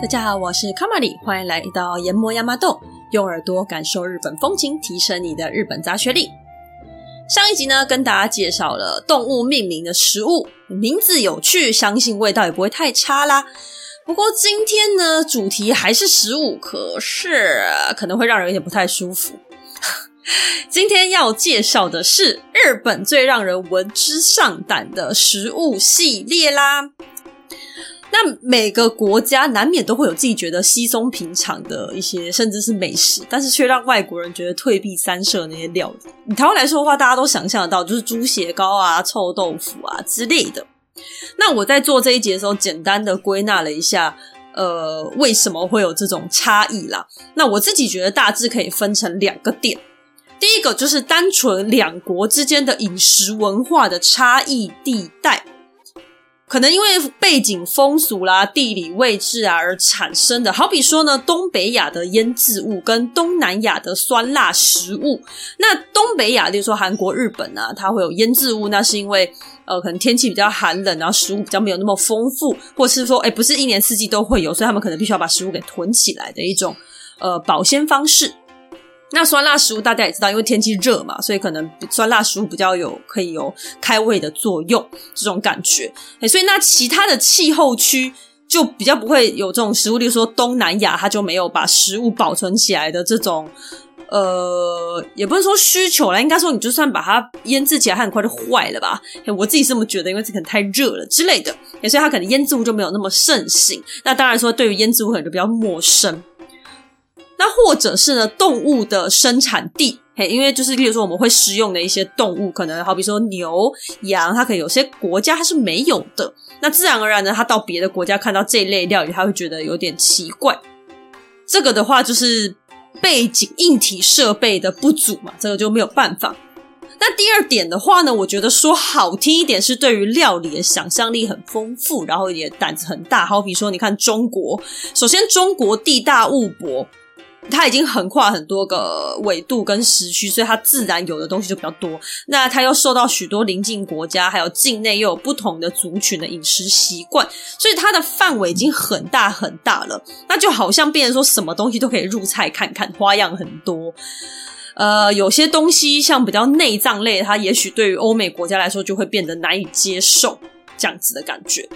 大家好，我是卡玛里，欢迎来到研磨亚麻豆，用耳朵感受日本风情，提升你的日本杂学力。上一集呢，跟大家介绍了动物命名的食物，名字有趣，相信味道也不会太差啦。不过今天呢，主题还是食物，可是可能会让人有点不太舒服。今天要介绍的是日本最让人闻之上胆的食物系列啦。那每个国家难免都会有自己觉得稀松平常的一些，甚至是美食，但是却让外国人觉得退避三舍那些料理。以台湾来说的话，大家都想象得到，就是猪血糕啊、臭豆腐啊之类的。那我在做这一节的时候，简单的归纳了一下，呃，为什么会有这种差异啦？那我自己觉得大致可以分成两个点。第一个就是单纯两国之间的饮食文化的差异地带。可能因为背景风俗啦、地理位置啊而产生的，好比说呢，东北亚的腌制物跟东南亚的酸辣食物。那东北亚，例如说韩国、日本啊，它会有腌制物，那是因为呃，可能天气比较寒冷，然后食物比较没有那么丰富，或是说，诶不是一年四季都会有，所以他们可能必须要把食物给囤起来的一种呃保鲜方式。那酸辣食物大家也知道，因为天气热嘛，所以可能酸辣食物比较有可以有开胃的作用，这种感觉。所以那其他的气候区就比较不会有这种食物，例如说东南亚，它就没有把食物保存起来的这种，呃，也不是说需求啦，应该说你就算把它腌制起来，它很快就坏了吧？我自己是这么觉得，因为这可能太热了之类的，所以它可能腌制物就没有那么盛行。那当然说，对于腌制物可能就比较陌生。那或者是呢，动物的生产地，嘿，因为就是，例如说我们会食用的一些动物，可能好比说牛、羊，它可能有些国家它是没有的。那自然而然呢，它到别的国家看到这类料理，它会觉得有点奇怪。这个的话就是背景硬体设备的不足嘛，这个就没有办法。那第二点的话呢，我觉得说好听一点是对于料理的想象力很丰富，然后也胆子很大。好比说，你看中国，首先中国地大物博。它已经横跨很多个纬度跟时区，所以它自然有的东西就比较多。那它又受到许多邻近国家还有境内又有不同的族群的饮食习惯，所以它的范围已经很大很大了。那就好像变成说什么东西都可以入菜看看，花样很多。呃，有些东西像比较内脏类，它也许对于欧美国家来说就会变得难以接受，这样子的感觉。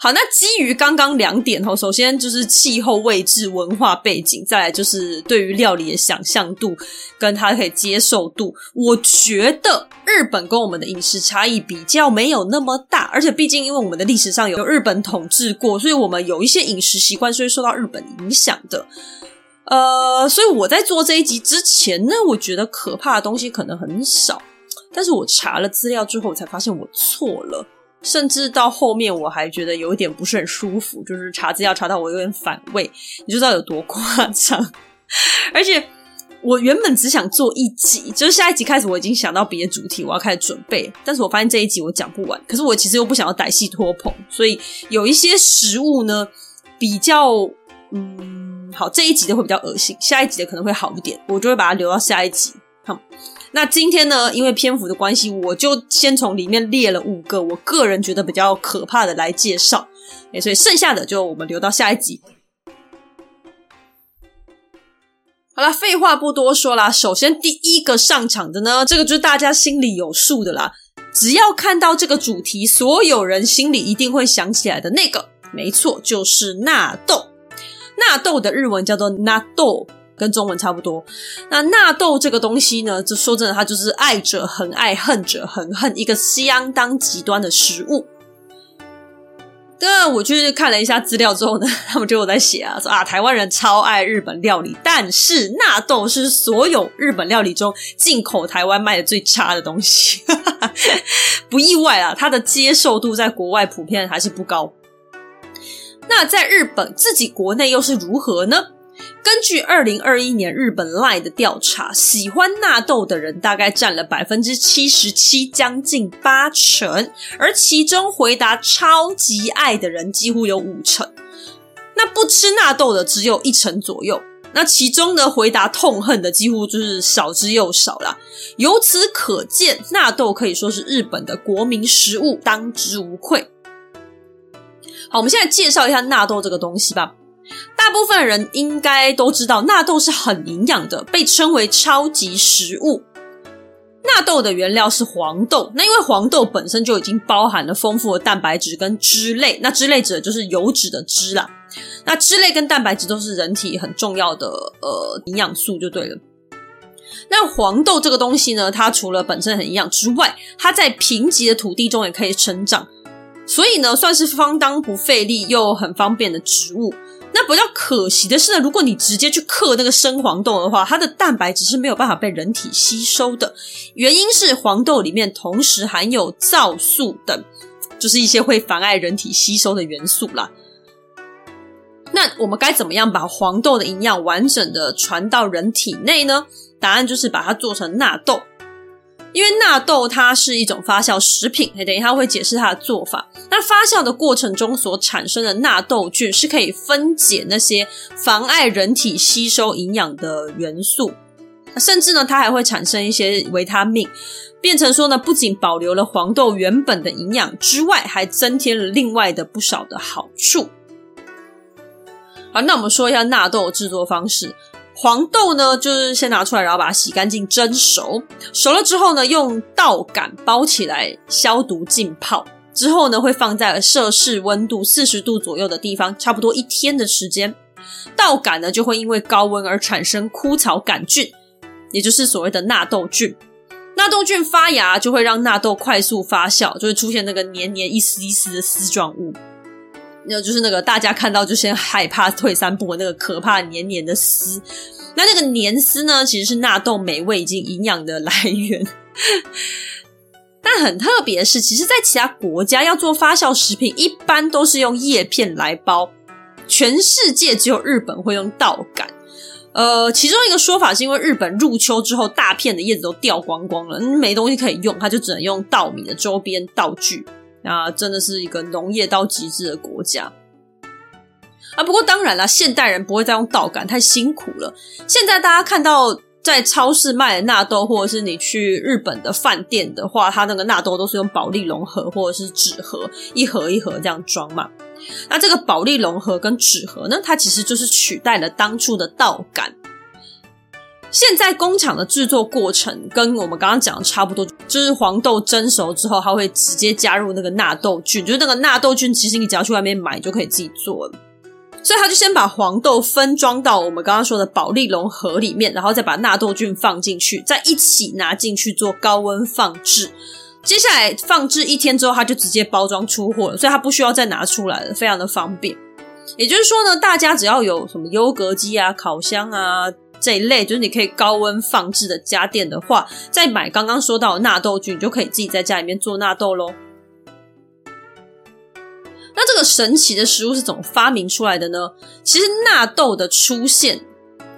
好，那基于刚刚两点哦，首先就是气候位置、文化背景，再来就是对于料理的想象度跟它可以接受度。我觉得日本跟我们的饮食差异比较没有那么大，而且毕竟因为我们的历史上有日本统治过，所以我们有一些饮食习惯是会受到日本影响的。呃，所以我在做这一集之前呢，我觉得可怕的东西可能很少，但是我查了资料之后，我才发现我错了。甚至到后面我还觉得有一点不是很舒服，就是查资料查到我有点反胃，你就知道有多夸张。而且我原本只想做一集，就是下一集开始我已经想到别的主题，我要开始准备。但是我发现这一集我讲不完，可是我其实又不想要歹戏拖棚，所以有一些食物呢比较嗯好，这一集的会比较恶心，下一集的可能会好一点，我就会把它留到下一集。那今天呢，因为篇幅的关系，我就先从里面列了五个我个人觉得比较可怕的来介绍，诶，所以剩下的就我们留到下一集。好啦，废话不多说啦，首先第一个上场的呢，这个就是大家心里有数的啦，只要看到这个主题，所有人心里一定会想起来的那个，没错，就是纳豆。纳豆的日文叫做纳豆。跟中文差不多。那纳豆这个东西呢，就说真的，它就是爱者恒爱，恨者恒恨，一个相当极端的食物。对，我去看了一下资料之后呢，他们就有在写啊，说啊，台湾人超爱日本料理，但是纳豆是所有日本料理中进口台湾卖的最差的东西。不意外啊，它的接受度在国外普遍还是不高。那在日本自己国内又是如何呢？根据二零二一年日本 LINE 的调查，喜欢纳豆的人大概占了百分之七十七，将近八成，而其中回答超级爱的人几乎有五成。那不吃纳豆的只有一成左右。那其中呢，回答痛恨的几乎就是少之又少啦。由此可见，纳豆可以说是日本的国民食物，当之无愧。好，我们现在介绍一下纳豆这个东西吧。大部分人应该都知道，纳豆是很营养的，被称为超级食物。纳豆的原料是黄豆，那因为黄豆本身就已经包含了丰富的蛋白质跟脂类，那脂类指的就是油脂的脂啦。那脂类跟蛋白质都是人体很重要的呃营养素，就对了。那黄豆这个东西呢，它除了本身很营养之外，它在贫瘠的土地中也可以生长，所以呢，算是方当不费力又很方便的植物。那比较可惜的是呢，如果你直接去嗑那个生黄豆的话，它的蛋白质是没有办法被人体吸收的。原因是黄豆里面同时含有皂素等，就是一些会妨碍人体吸收的元素啦。那我们该怎么样把黄豆的营养完整的传到人体内呢？答案就是把它做成纳豆。因为纳豆它是一种发酵食品，等一下会解释它的做法。那发酵的过程中所产生的纳豆菌是可以分解那些妨碍人体吸收营养的元素，甚至呢，它还会产生一些维他命，变成说呢，不仅保留了黄豆原本的营养之外，还增添了另外的不少的好处。好，那我们说一下纳豆制作方式。黄豆呢，就是先拿出来，然后把它洗干净蒸熟。熟了之后呢，用稻杆包起来，消毒浸泡。之后呢，会放在摄氏温度四十度左右的地方，差不多一天的时间。稻杆呢，就会因为高温而产生枯草杆菌，也就是所谓的纳豆菌。纳豆菌发芽，就会让纳豆快速发酵，就会出现那个黏黏一丝一丝的丝状物。那就是那个大家看到就先害怕退三步的那个可怕黏黏的丝，那那个黏丝呢，其实是纳豆美味以及营养的来源。但很特别的是，其实，在其他国家要做发酵食品，一般都是用叶片来包，全世界只有日本会用稻杆。呃，其中一个说法是因为日本入秋之后，大片的叶子都掉光光了，没东西可以用，它就只能用稻米的周边道具。啊，真的是一个农业到极致的国家啊！不过当然啦，现代人不会再用稻杆，太辛苦了。现在大家看到在超市卖的纳豆，或者是你去日本的饭店的话，它那个纳豆都是用保丽龙盒或者是纸盒，一盒一盒这样装嘛。那这个保丽龙盒跟纸盒呢，它其实就是取代了当初的稻杆。现在工厂的制作过程跟我们刚刚讲的差不多，就是黄豆蒸熟之后，它会直接加入那个纳豆菌，就是那个纳豆菌，其实你只要去外面买就可以自己做了。所以他就先把黄豆分装到我们刚刚说的保丽龙盒里面，然后再把纳豆菌放进去，再一起拿进去做高温放置。接下来放置一天之后，它就直接包装出货了，所以它不需要再拿出来了，非常的方便。也就是说呢，大家只要有什么优格机啊、烤箱啊。这一类就是你可以高温放置的家电的话，再买刚刚说到的纳豆菌，你就可以自己在家里面做纳豆喽。那这个神奇的食物是怎么发明出来的呢？其实纳豆的出现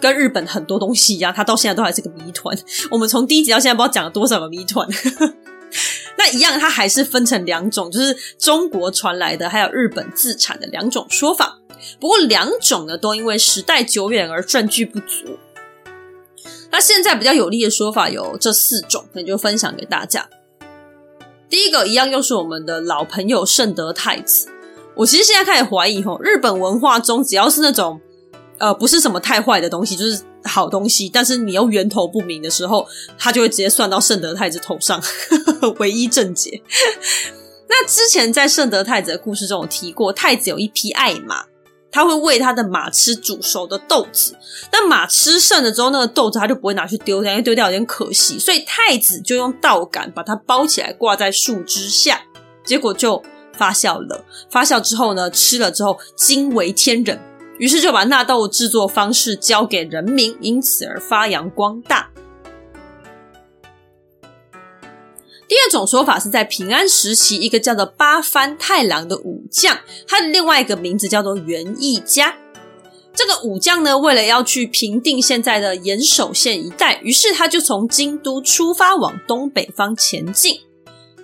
跟日本很多东西一样，它到现在都还是个谜团。我们从第一集到现在不知道讲了多少个谜团。那一样，它还是分成两种，就是中国传来的，还有日本自产的两种说法。不过两种呢，都因为时代久远而证据不足。那现在比较有力的说法有这四种，那就分享给大家。第一个一样又是我们的老朋友圣德太子。我其实现在开始怀疑吼，日本文化中只要是那种呃不是什么太坏的东西，就是好东西，但是你又源头不明的时候，他就会直接算到圣德太子头上，唯一正解。那之前在圣德太子的故事中有提过，太子有一匹爱马。他会喂他的马吃煮熟的豆子，但马吃剩了之后，那个豆子他就不会拿去丢掉，因为丢掉有点可惜，所以太子就用稻杆把它包起来挂在树枝下，结果就发酵了。发酵之后呢，吃了之后惊为天人，于是就把纳豆制作方式教给人民，因此而发扬光大。第二种说法是在平安时期，一个叫做八幡太郎的武将，他的另外一个名字叫做源义家。这个武将呢，为了要去平定现在的岩手县一带，于是他就从京都出发往东北方前进。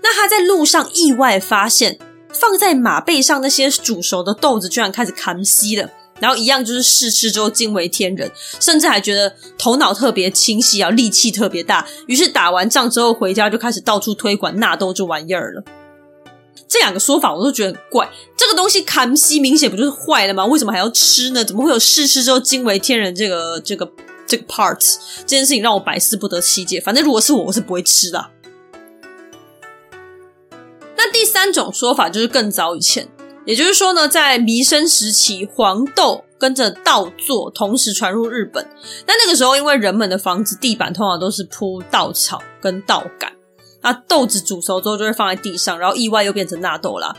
那他在路上意外发现，放在马背上那些煮熟的豆子居然开始康稀了。然后一样就是试吃之后惊为天人，甚至还觉得头脑特别清晰啊，力气特别大。于是打完仗之后回家就开始到处推广纳豆这玩意儿了。这两个说法我都觉得很怪。这个东西看西明显不就是坏了吗？为什么还要吃呢？怎么会有试吃之后惊为天人这个这个这个 part？这件事情让我百思不得其解。反正如果是我，我是不会吃的。那第三种说法就是更早以前，也就是说呢，在弥生时期，黄豆跟着稻作同时传入日本。那那个时候，因为人们的房子地板通常都是铺稻草跟稻杆。那豆子煮熟之后就会放在地上，然后意外又变成纳豆啦。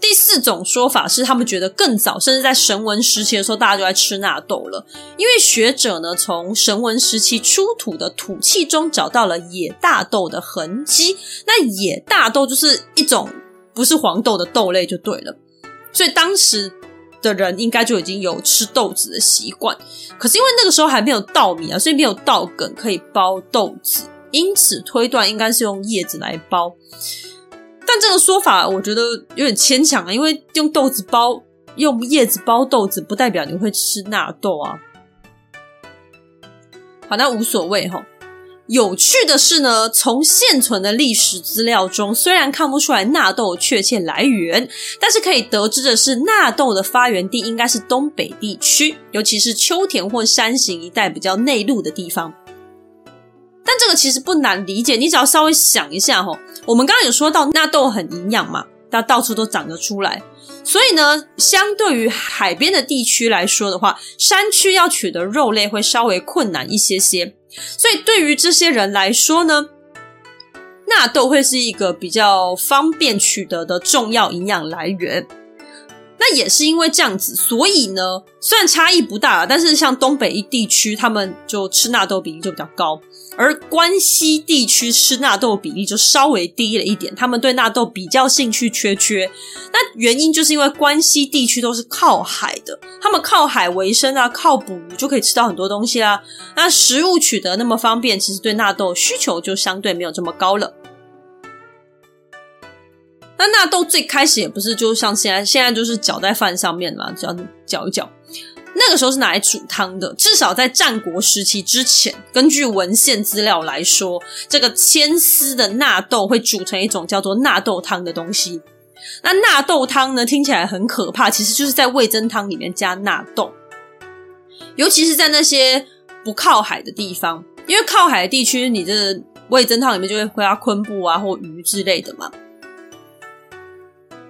第四种说法是，他们觉得更早，甚至在神文时期的时候，大家就在吃纳豆了。因为学者呢，从神文时期出土的土器中找到了野大豆的痕迹。那野大豆就是一种不是黄豆的豆类，就对了。所以当时的人应该就已经有吃豆子的习惯。可是因为那个时候还没有稻米啊，所以没有稻梗可以包豆子。因此推断应该是用叶子来包，但这个说法我觉得有点牵强啊，因为用豆子包，用叶子包豆子，不代表你会吃纳豆啊。好，那无所谓齁。有趣的是呢，从现存的历史资料中，虽然看不出来纳豆确切来源，但是可以得知的是，纳豆的发源地应该是东北地区，尤其是秋田或山形一带比较内陆的地方。但这个其实不难理解，你只要稍微想一下齁，我们刚刚有说到纳豆很营养嘛，它到处都长得出来，所以呢，相对于海边的地区来说的话，山区要取得肉类会稍微困难一些些，所以对于这些人来说呢，纳豆会是一个比较方便取得的重要营养来源。那也是因为这样子，所以呢，虽然差异不大，但是像东北一地区，他们就吃纳豆比例就比较高。而关西地区吃纳豆比例就稍微低了一点，他们对纳豆比较兴趣缺缺。那原因就是因为关西地区都是靠海的，他们靠海为生啊，靠捕鱼就可以吃到很多东西啦。那食物取得那么方便，其实对纳豆需求就相对没有这么高了。那纳豆最开始也不是就像现在，现在就是搅在饭上面嘛，只要搅一搅。那个时候是拿来煮汤的，至少在战国时期之前，根据文献资料来说，这个牵丝的纳豆会煮成一种叫做纳豆汤的东西。那纳豆汤呢，听起来很可怕，其实就是在味噌汤里面加纳豆，尤其是在那些不靠海的地方，因为靠海的地区，你的味噌汤里面就会会加昆布啊或鱼之类的嘛。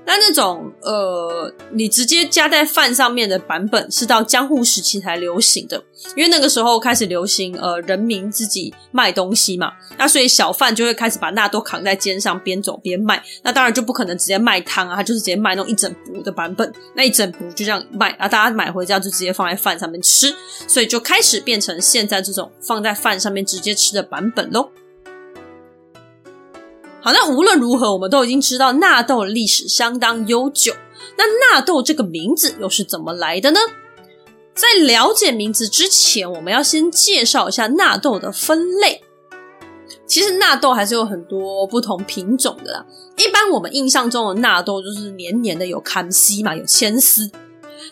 那那种呃，你直接加在饭上面的版本是到江户时期才流行的，因为那个时候开始流行呃，人民自己卖东西嘛，那所以小贩就会开始把纳豆扛在肩上边走边卖，那当然就不可能直接卖汤啊，他就是直接卖那种一整壶的版本，那一整壶就这样卖，啊大家买回家就直接放在饭上面吃，所以就开始变成现在这种放在饭上面直接吃的版本喽。好，那无论如何，我们都已经知道纳豆的历史相当悠久。那纳豆这个名字又是怎么来的呢？在了解名字之前，我们要先介绍一下纳豆的分类。其实纳豆还是有很多不同品种的啦。一般我们印象中的纳豆就是黏黏的，有牵丝嘛，有牵丝。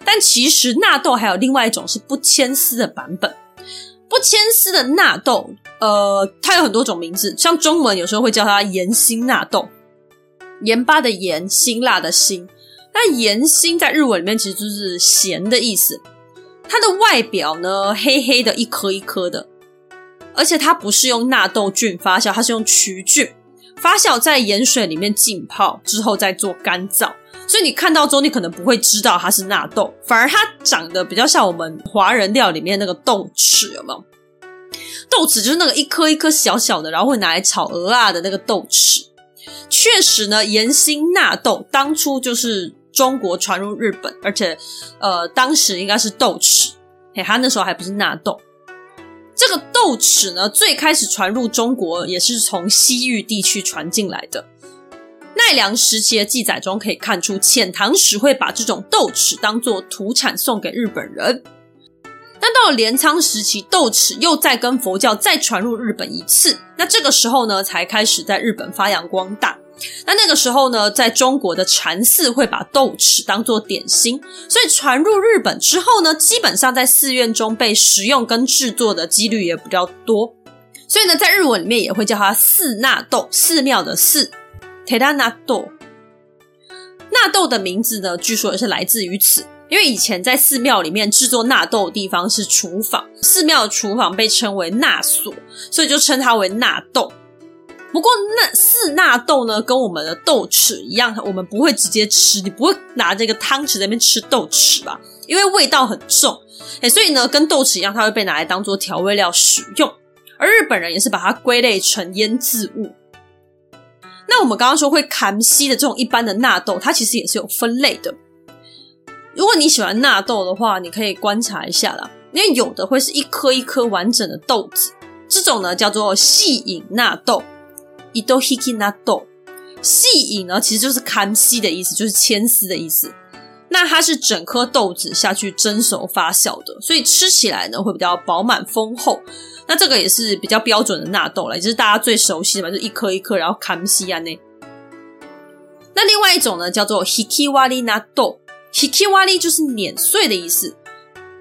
但其实纳豆还有另外一种是不牵丝的版本。不牵丝的纳豆，呃，它有很多种名字，像中文有时候会叫它盐辛纳豆，盐巴的盐，辛辣的辛。那盐辛在日文里面其实就是咸的意思。它的外表呢，黑黑的，一颗一颗的，而且它不是用纳豆菌发酵，它是用曲菌发酵在盐水里面浸泡之后再做干燥。所以你看到之后，你可能不会知道它是纳豆，反而它长得比较像我们华人料里面那个豆豉，有没有？豆豉就是那个一颗一颗小小的，然后会拿来炒鹅啊的那个豆豉。确实呢，盐心纳豆当初就是中国传入日本，而且呃，当时应该是豆豉，嘿，它那时候还不是纳豆。这个豆豉呢，最开始传入中国也是从西域地区传进来的。奈良时期的记载中可以看出，遣唐使会把这种豆豉当做土产送给日本人。但到了镰仓时期，豆豉又再跟佛教再传入日本一次。那这个时候呢，才开始在日本发扬光大。那那个时候呢，在中国的禅寺会把豆豉当做点心，所以传入日本之后呢，基本上在寺院中被食用跟制作的几率也比较多。所以呢，在日文里面也会叫它寺纳豆，寺庙的寺。テラ纳豆。纳豆的名字呢，据说也是来自于此。因为以前在寺庙里面制作纳豆的地方是厨房，寺庙的厨房被称为纳所，所以就称它为纳豆。不过那四纳豆呢，跟我们的豆豉一样，我们不会直接吃，你不会拿这个汤匙在那边吃豆豉吧？因为味道很重，诶，所以呢，跟豆豉一样，它会被拿来当做调味料使用。而日本人也是把它归类成腌制物。那我们刚刚说会砍西的这种一般的纳豆，它其实也是有分类的。如果你喜欢纳豆的话，你可以观察一下啦，因为有的会是一颗一颗完整的豆子，这种呢叫做细影纳豆，伊豆 hiki 纳豆。细影呢其实就是砍西的意思，就是牵丝的意思。那它是整颗豆子下去蒸熟发酵的，所以吃起来呢会比较饱满丰厚。那这个也是比较标准的纳豆了，也就是大家最熟悉的嘛，就一颗一颗，然后砍西啊那。那另外一种呢叫做 hikiwari 纳豆。Hikiwari 就是碾碎的意思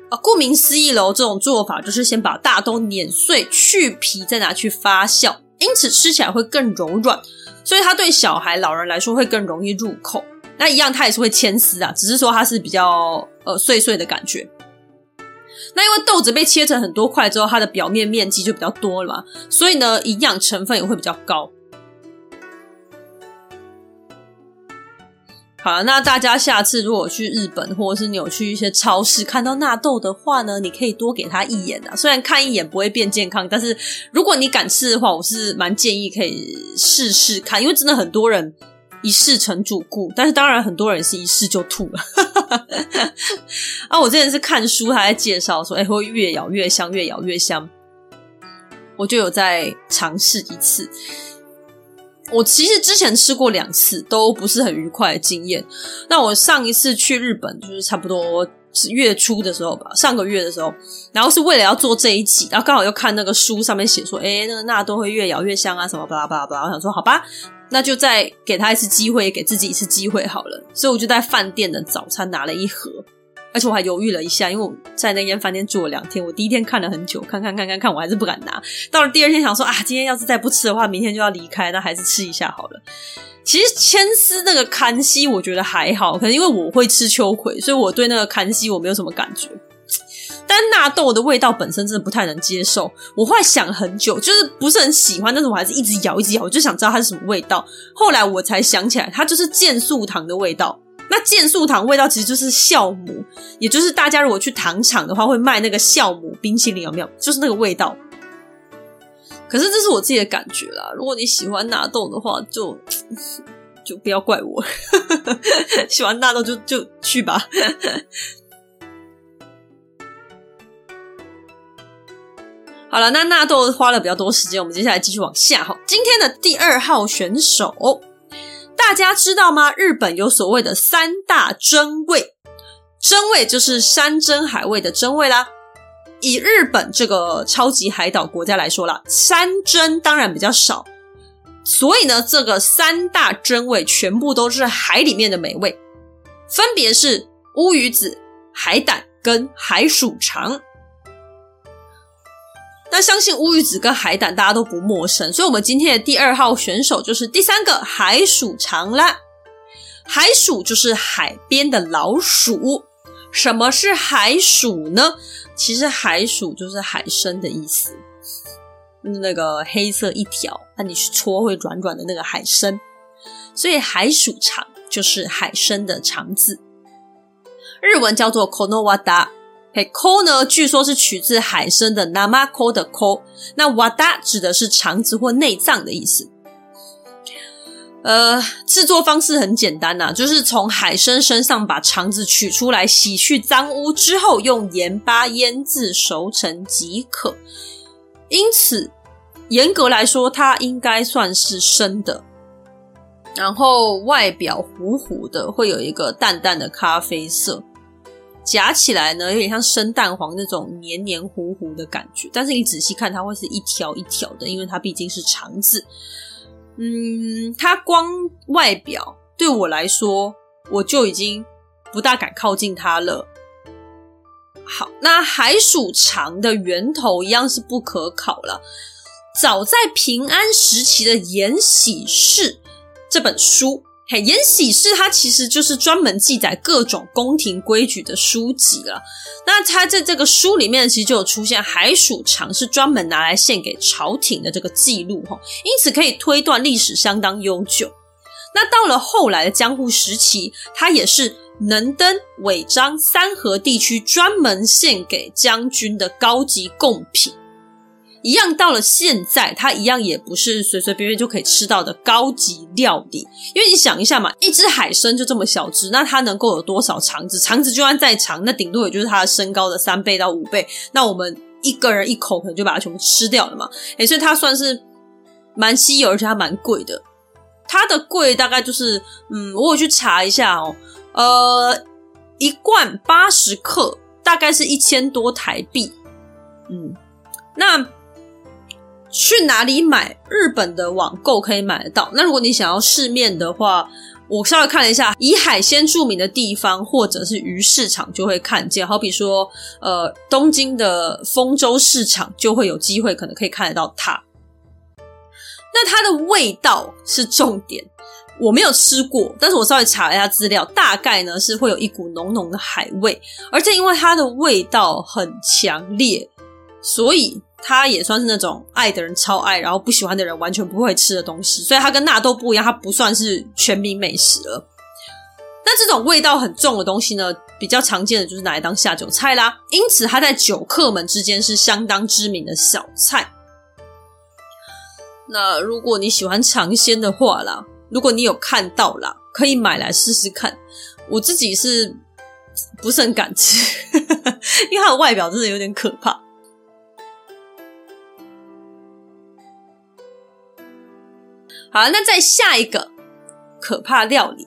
啊，顾名思义喽，这种做法就是先把大豆碾碎，去皮，再拿去发酵，因此吃起来会更柔软，所以它对小孩、老人来说会更容易入口。那一样，它也是会牵丝啊，只是说它是比较呃碎碎的感觉。那因为豆子被切成很多块之后，它的表面面积就比较多了嘛，所以呢，营养成分也会比较高。好，那大家下次如果去日本，或者是你有去一些超市看到纳豆的话呢，你可以多给他一眼啊。虽然看一眼不会变健康，但是如果你敢吃的话，我是蛮建议可以试试看，因为真的很多人一试成主顾，但是当然很多人是一试就吐了。啊，我之前是看书，他在介绍说，哎，会越咬越香，越咬越香，我就有在尝试一次。我其实之前吃过两次，都不是很愉快的经验。那我上一次去日本，就是差不多是月初的时候吧，上个月的时候，然后是为了要做这一集，然后刚好又看那个书上面写说，哎，那个纳豆会越咬越香啊，什么巴拉巴拉巴拉。我想说，好吧，那就再给他一次机会，给自己一次机会好了。所以我就在饭店的早餐拿了一盒。而且我还犹豫了一下，因为我在那间饭店住了两天。我第一天看了很久，看看看看看，我还是不敢拿。到了第二天，想说啊，今天要是再不吃的话，明天就要离开，那还是吃一下好了。其实千丝那个看西，我觉得还好，可能因为我会吃秋葵，所以我对那个看西我没有什么感觉。但纳豆的味道本身真的不太能接受。我后来想很久，就是不是很喜欢，但是我还是一直咬，一直咬，我就想知道它是什么味道。后来我才想起来，它就是健素糖的味道。那健素糖味道其实就是酵母，也就是大家如果去糖厂的话会卖那个酵母冰淇淋，有没有？就是那个味道。可是这是我自己的感觉啦。如果你喜欢纳豆的话，就就不要怪我。喜欢纳豆就就去吧。好了，那纳豆花了比较多时间，我们接下来继续往下哈。今天的第二号选手。大家知道吗？日本有所谓的三大珍味，珍味就是山珍海味的珍味啦。以日本这个超级海岛国家来说啦，山珍当然比较少，所以呢，这个三大珍味全部都是海里面的美味，分别是乌鱼子、海胆跟海鼠肠。那相信乌鱼子跟海胆大家都不陌生，所以我们今天的第二号选手就是第三个海鼠肠啦。海鼠就是海边的老鼠。什么是海鼠呢？其实海鼠就是海参的意思，那个黑色一条，那你去搓会软软的那个海参。所以海鼠肠就是海参的肠子，日文叫做 konowada。，ko 呢？据说是取自海参的 namako 的 ko，那 wada 指的是肠子或内脏的意思。呃，制作方式很简单呐、就是从海参身上把肠子取出来，洗去脏污之后，用盐巴腌制熟成即可。因此，严格来说，它应该算是生的。然后外表糊糊的，会有一个淡淡的咖啡色。夹起来呢，有点像生蛋黄那种黏黏糊糊的感觉，但是你仔细看，它会是一条一条的，因为它毕竟是肠子。嗯，它光外表对我来说，我就已经不大敢靠近它了。好，那海鼠肠的源头一样是不可考了。早在平安时期的延禧氏，这本书。嘿，《延禧事》它其实就是专门记载各种宫廷规矩的书籍了。那它在这个书里面，其实就有出现海鼠肠是专门拿来献给朝廷的这个记录哈，因此可以推断历史相当悠久。那到了后来的江户时期，它也是能登、尾张三河地区专门献给将军的高级贡品。一样到了现在，它一样也不是随随便便就可以吃到的高级料理。因为你想一下嘛，一只海参就这么小只，那它能够有多少肠子？肠子就算再长，那顶多也就是它的身高的三倍到五倍。那我们一个人一口可能就把它全部吃掉了嘛。诶，所以它算是蛮稀有，而且它蛮贵的。它的贵大概就是，嗯，我有去查一下哦，呃，一罐八十克大概是一千多台币。嗯，那。去哪里买？日本的网购可以买得到。那如果你想要市面的话，我稍微看了一下，以海鲜著名的地方或者是鱼市场就会看见。好比说，呃，东京的丰洲市场就会有机会，可能可以看得到它。那它的味道是重点，我没有吃过，但是我稍微查了一下资料，大概呢是会有一股浓浓的海味，而且因为它的味道很强烈，所以。它也算是那种爱的人超爱，然后不喜欢的人完全不会吃的东西，所以它跟纳豆不一样，它不算是全民美食了。那这种味道很重的东西呢，比较常见的就是拿来当下酒菜啦，因此它在酒客们之间是相当知名的小菜。那如果你喜欢尝鲜的话啦，如果你有看到啦，可以买来试试看。我自己是不是很敢吃，因为它的外表真的有点可怕。好，那再下一个可怕料理，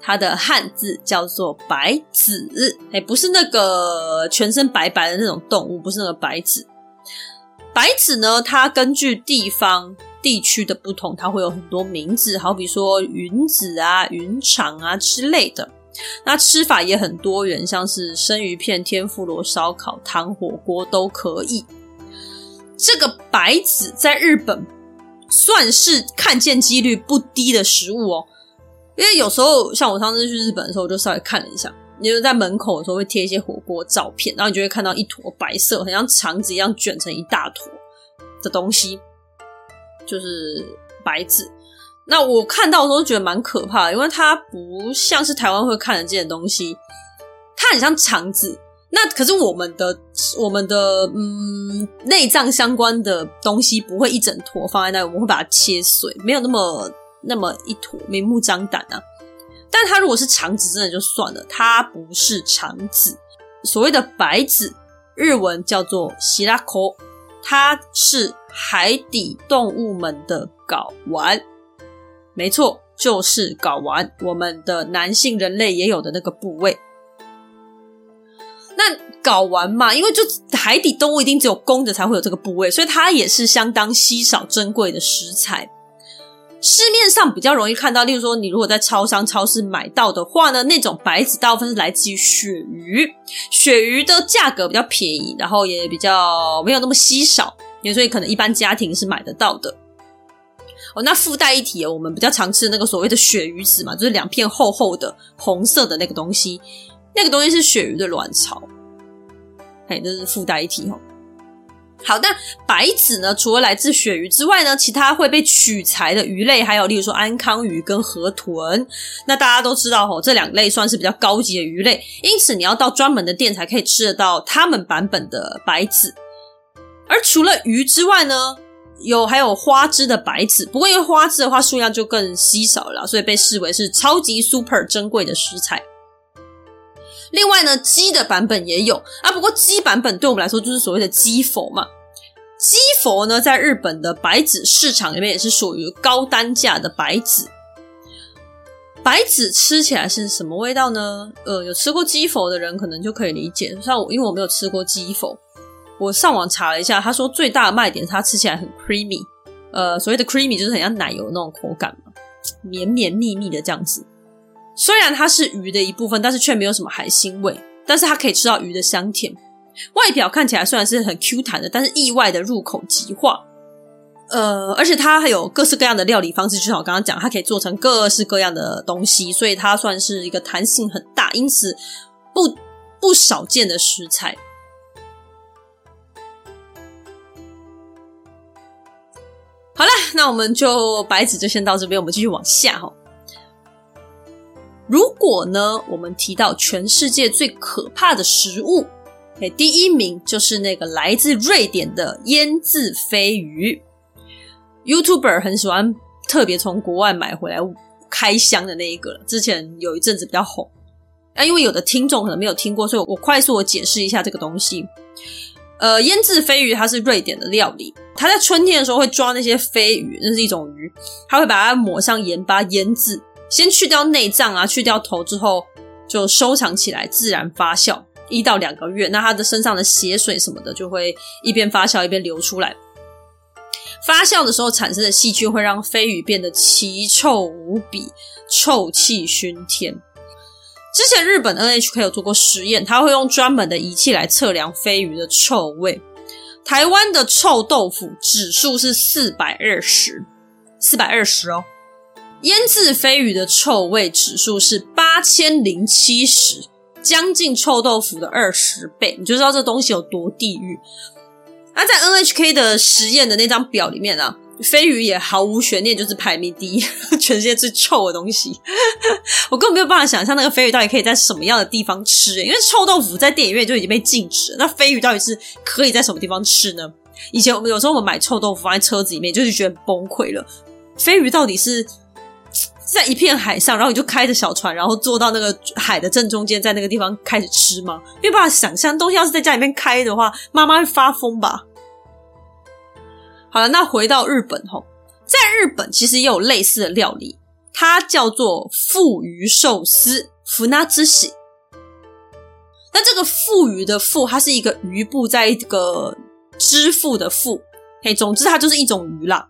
它的汉字叫做白子，哎，不是那个全身白白的那种动物，不是那个白子。白子呢，它根据地方地区的不同，它会有很多名字，好比说云子啊、云肠啊之类的。那吃法也很多元，像是生鱼片、天妇罗、烧烤、汤火锅都可以。这个白子在日本，算是看见几率不低的食物哦，因为有时候像我上次去日本的时候，我就稍微看了一下，因为在门口的时候会贴一些火锅照片，然后你就会看到一坨白色，很像肠子一样卷成一大坨的东西，就是白子。那我看到的时候觉得蛮可怕的，因为它不像是台湾会看得见的东西，它很像肠子。那可是我们的我们的嗯内脏相关的东西不会一整坨放在那里，我们会把它切碎，没有那么那么一坨明目张胆啊。但它如果是肠子，真的就算了，它不是肠子。所谓的白子，日文叫做シラコ，它是海底动物们的睾丸。没错，就是睾丸，我们的男性人类也有的那个部位。 那睾丸嘛，因为就海底动物一定只有公的才会有这个部位，所以它也是相当稀少珍贵的食材。市面上比较容易看到，例如说你如果在超商、超市买到的话呢，那种白子大部分是来自于鳕鱼，鳕鱼的价格比较便宜，然后也比较没有那么稀少，所以可能一般家庭是买得到的。哦，那附带一提，我们比较常吃的那个所谓的鳕鱼子嘛，就是两片厚厚的红色的那个东西。那个东西是鳕鱼的卵巢，嘿，这是附带一提哦。好，那白子呢？除了来自鳕鱼之外呢，其他会被取材的鱼类还有，例如说安康鱼跟河豚。那大家都知道哦，这两类算是比较高级的鱼类，因此你要到专门的店才可以吃得到他们版本的白子。而除了鱼之外呢，有还有花枝的白子，不过因为花枝的话数量就更稀少了，所以被视为是超级 super 珍贵的食材。另外呢，鸡的版本也有啊，不过鸡版本对我们来说就是所谓的鸡佛嘛。鸡佛呢，在日本的白子市场里面也是属于高单价的白子。白子吃起来是什么味道呢？呃，有吃过鸡佛的人可能就可以理解。像我，因为我没有吃过鸡佛，我上网查了一下，他说最大的卖点是它吃起来很 creamy，呃，所谓的 creamy 就是很像奶油那种口感嘛，绵绵密密的这样子。虽然它是鱼的一部分，但是却没有什么海腥味。但是它可以吃到鱼的香甜，外表看起来虽然是很 Q 弹的，但是意外的入口即化。呃，而且它还有各式各样的料理方式，就像我刚刚讲，它可以做成各式各样的东西，所以它算是一个弹性很大，因此不不少见的食材。好了，那我们就白纸就先到这边，我们继续往下哈。如果呢，我们提到全世界最可怕的食物，第一名就是那个来自瑞典的腌制飞鱼。YouTuber 很喜欢特别从国外买回来开箱的那一个，之前有一阵子比较红。啊，因为有的听众可能没有听过，所以我快速的解释一下这个东西。呃，腌制飞鱼它是瑞典的料理，它在春天的时候会抓那些飞鱼，那是一种鱼，它会把它抹上盐巴腌制，先去掉内脏啊，去掉头之后就收藏起来，自然发酵一到两个月，那它的身上的血水什么的就会一边发酵一边流出来。发酵的时候产生的细菌会让飞鱼变得奇臭无比，臭气熏天。之前日本 NHK 有做过实验，他会用专门的仪器来测量飞鱼的臭味。台湾的臭豆腐指数是四百二十，四百二十哦。腌制飞鱼的臭味指数是八千零七十，将近臭豆腐的二十倍，你就知道这东西有多地狱。那在 NHK 的实验的那张表里面啊，飞鱼也毫无悬念，就是排名第一，全世界最臭的东西。我根本没有办法想象那个飞鱼到底可以在什么样的地方吃，因为臭豆腐在电影院就已经被禁止了。那飞鱼到底是可以在什么地方吃呢？以前我们有时候我们买臭豆腐放在车子里面，就是觉得崩溃了。飞鱼到底是在一片海上，然后你就开着小船，然后坐到那个海的正中间，在那个地方开始吃吗？没有办法想象，东西要是在家里面开的话，妈妈会发疯吧。好了，那回到日本吼，在日本其实也有类似的料理，它叫做富鱼寿司，福纳之喜。那这个腹鱼的富，它是一个鱼部，在一个支付的付，嘿，总之它就是一种鱼啦。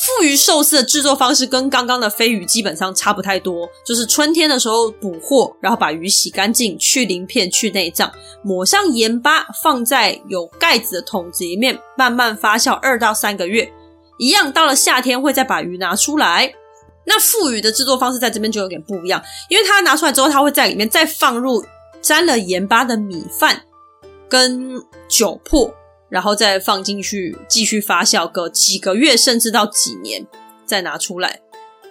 腹鱼寿司的制作方式跟刚刚的飞鱼基本上差不太多，就是春天的时候捕获，然后把鱼洗干净，去鳞片、去内脏，抹上盐巴，放在有盖子的桶子里面，慢慢发酵二到三个月。一样，到了夏天会再把鱼拿出来。那腹鱼的制作方式在这边就有点不一样，因为它拿出来之后，它会在里面再放入沾了盐巴的米饭跟酒粕。然后再放进去继续发酵个几个月，甚至到几年再拿出来。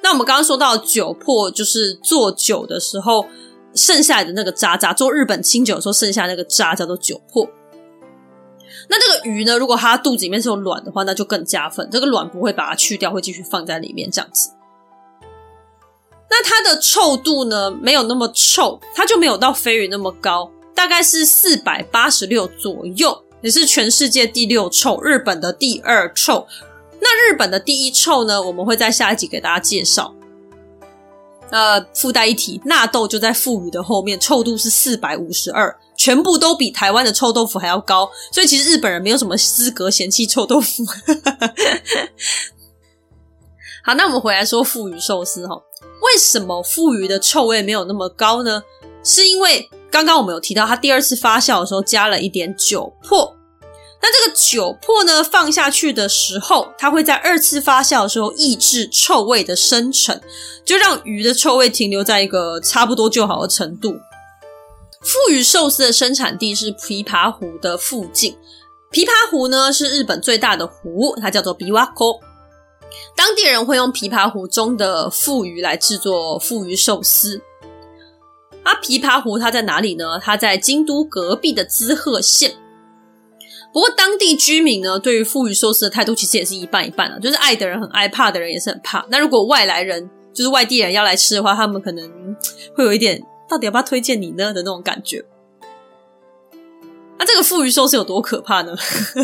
那我们刚刚说到酒粕，就是做酒的时候剩下的那个渣渣，做日本清酒的时候剩下那个渣叫做酒粕。那这个鱼呢，如果它肚子里面是有卵的话，那就更加分。这个卵不会把它去掉，会继续放在里面这样子。那它的臭度呢，没有那么臭，它就没有到飞鱼那么高，大概是四百八十六左右。也是全世界第六臭，日本的第二臭。那日本的第一臭呢？我们会在下一集给大家介绍。呃，附带一提，纳豆就在富鱼的后面，臭度是四百五十二，全部都比台湾的臭豆腐还要高。所以其实日本人没有什么资格嫌弃臭豆腐。好，那我们回来说富鱼寿司哈，为什么富鱼的臭味没有那么高呢？是因为。刚刚我们有提到，它第二次发酵的时候加了一点酒粕。那这个酒粕呢，放下去的时候，它会在二次发酵的时候抑制臭味的生成，就让鱼的臭味停留在一个差不多就好的程度。富鱼寿司的生产地是琵琶湖的附近。琵琶湖呢，是日本最大的湖，它叫做琵琶湖。当地人会用琵琶湖中的富鱼来制作富鱼寿司。啊，琵琶湖它在哪里呢？它在京都隔壁的滋贺县。不过当地居民呢，对于富鱼寿司的态度其实也是一半一半啊，就是爱的人很爱，怕的人也是很怕。那如果外来人，就是外地人要来吃的话，他们可能会有一点，到底要不要推荐你呢的那种感觉。那这个富鱼寿司有多可怕呢？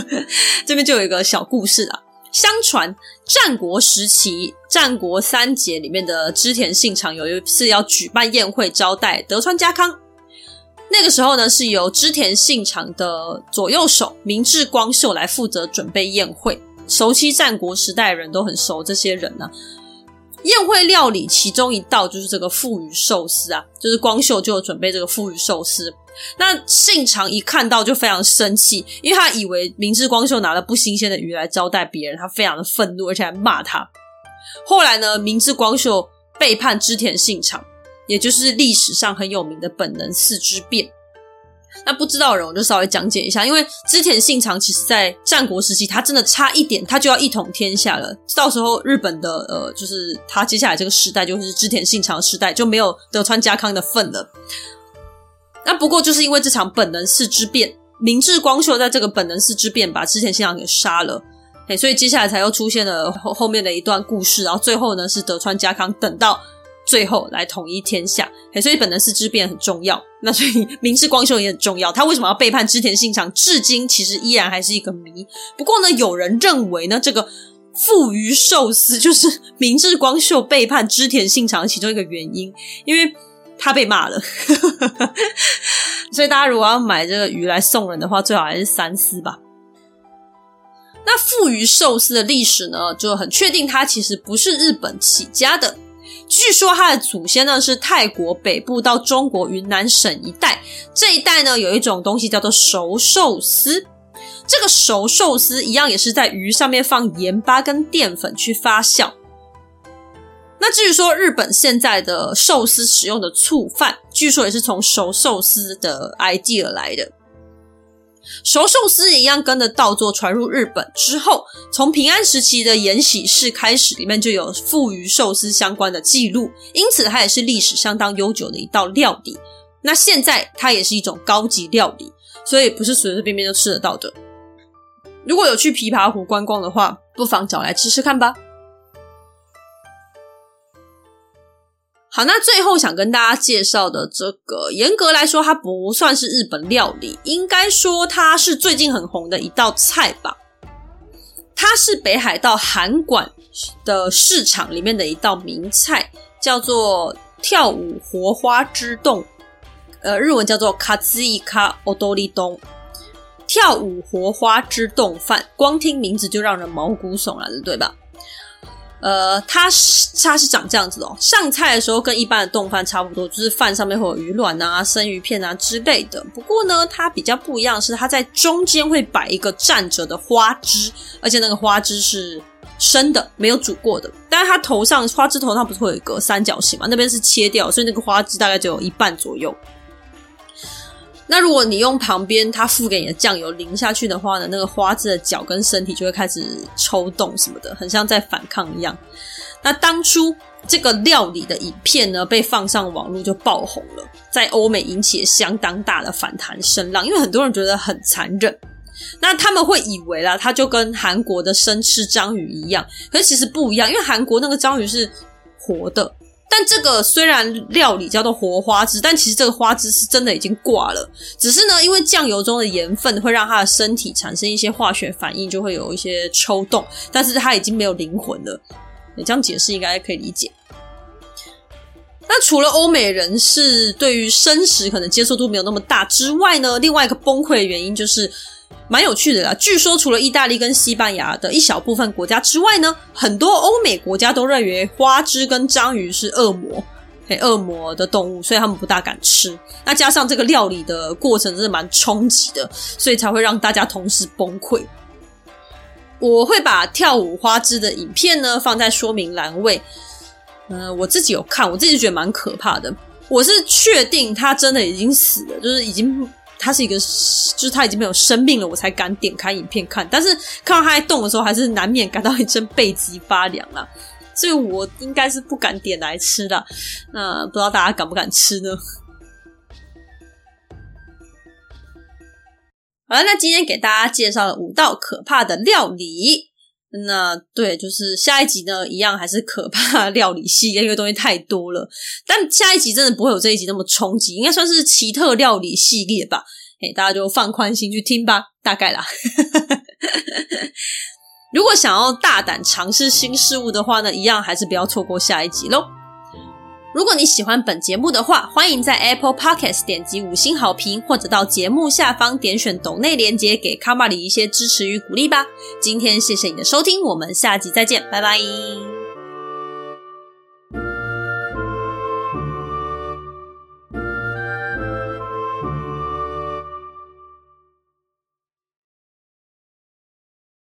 这边就有一个小故事啊。相传战国时期，战国三杰里面的织田信长有一次要举办宴会招待德川家康。那个时候呢，是由织田信长的左右手明智光秀来负责准备宴会。熟悉战国时代的人都很熟这些人呢、宴会料理其中一道就是这个腹鱼寿司啊，就是光秀就准备这个腹鱼寿司。那信长一看到就非常生气，因为他以为明智光秀拿了不新鲜的鱼来招待别人，他非常的愤怒，而且还骂他。后来呢，明智光秀背叛织田信长，也就是历史上很有名的本能寺之变。那不知道的人，我就稍微讲解一下，因为织田信长其实在战国时期，他真的差一点，他就要一统天下了。到时候日本的呃，就是他接下来这个时代就是织田信长时代，就没有德川家康的份了。那不过就是因为这场本能寺之变，明智光秀在这个本能寺之变把织田信长给杀了，哎，所以接下来才又出现了后后面的一段故事，然后最后呢是德川家康等到。最后来统一天下，所以本能寺之变很重要。那所以明智光秀也很重要。他为什么要背叛织田信长？至今其实依然还是一个谜。不过呢，有人认为呢，这个富鱼寿司就是明智光秀背叛织田信长的其中一个原因，因为他被骂了。所以大家如果要买这个鱼来送人的话，最好还是三思吧。那富鱼寿司的历史呢，就很确定，它其实不是日本起家的。据说它的祖先呢是泰国北部到中国云南省一带，这一带呢有一种东西叫做熟寿司。这个熟寿司一样也是在鱼上面放盐巴跟淀粉去发酵。那至于说日本现在的寿司使用的醋饭，据说也是从熟寿司的 idea 来的。熟寿司一样跟着稻作传入日本之后，从平安时期的延禧式开始，里面就有腹鱼寿司相关的记录，因此它也是历史相当悠久的一道料理。那现在它也是一种高级料理，所以不是随随便便就吃得到的。如果有去琵琶湖观光的话，不妨找来吃吃看吧。好，那最后想跟大家介绍的这个，严格来说，它不算是日本料理，应该说它是最近很红的一道菜吧。它是北海道函馆的市场里面的一道名菜，叫做跳舞活花之洞，呃，日文叫做卡兹伊卡奥多利丼。跳舞活花之洞饭，光听名字就让人毛骨悚然了，对吧？呃，它是它是长这样子哦。上菜的时候跟一般的冻饭差不多，就是饭上面会有鱼卵啊、生鱼片啊之类的。不过呢，它比较不一样是，它在中间会摆一个站着的花枝，而且那个花枝是生的，没有煮过的。但是它头上花枝头上不是会有一个三角形嘛？那边是切掉，所以那个花枝大概只有一半左右。那如果你用旁边他付给你的酱油淋下去的话呢，那个花枝的脚跟身体就会开始抽动什么的，很像在反抗一样。那当初这个料理的影片呢，被放上网络就爆红了，在欧美引起了相当大的反弹声浪，因为很多人觉得很残忍。那他们会以为啦，它就跟韩国的生吃章鱼一样，可是其实不一样，因为韩国那个章鱼是活的。但这个虽然料理叫做活花枝，但其实这个花枝是真的已经挂了。只是呢，因为酱油中的盐分会让它的身体产生一些化学反应，就会有一些抽动。但是它已经没有灵魂了。你这样解释应该可以理解。那除了欧美人士对于生食可能接受度没有那么大之外呢，另外一个崩溃的原因就是。蛮有趣的啦，据说除了意大利跟西班牙的一小部分国家之外呢，很多欧美国家都认为花枝跟章鱼是恶魔，嘿，恶魔的动物，所以他们不大敢吃。那加上这个料理的过程真的蛮冲击的，所以才会让大家同时崩溃。我会把跳舞花枝的影片呢放在说明栏位。嗯、我自己有看，我自己觉得蛮可怕的。我是确定他真的已经死了，就是已经。它是一个，就是它已经没有生命了，我才敢点开影片看。但是看到它在动的时候，还是难免感到一阵背脊发凉啦。所以我应该是不敢点来吃的。那不知道大家敢不敢吃呢？好了，那今天给大家介绍了五道可怕的料理。那对，就是下一集呢，一样还是可怕料理系列，因为东西太多了。但下一集真的不会有这一集那么冲击，应该算是奇特料理系列吧。嘿，大家就放宽心去听吧，大概啦。如果想要大胆尝试新事物的话呢，一样还是不要错过下一集喽。如果你喜欢本节目的话，欢迎在 Apple Podcast 点击五星好评，或者到节目下方点选抖内连接，给卡玛里一些支持与鼓励吧。今天谢谢你的收听，我们下集再见，拜拜。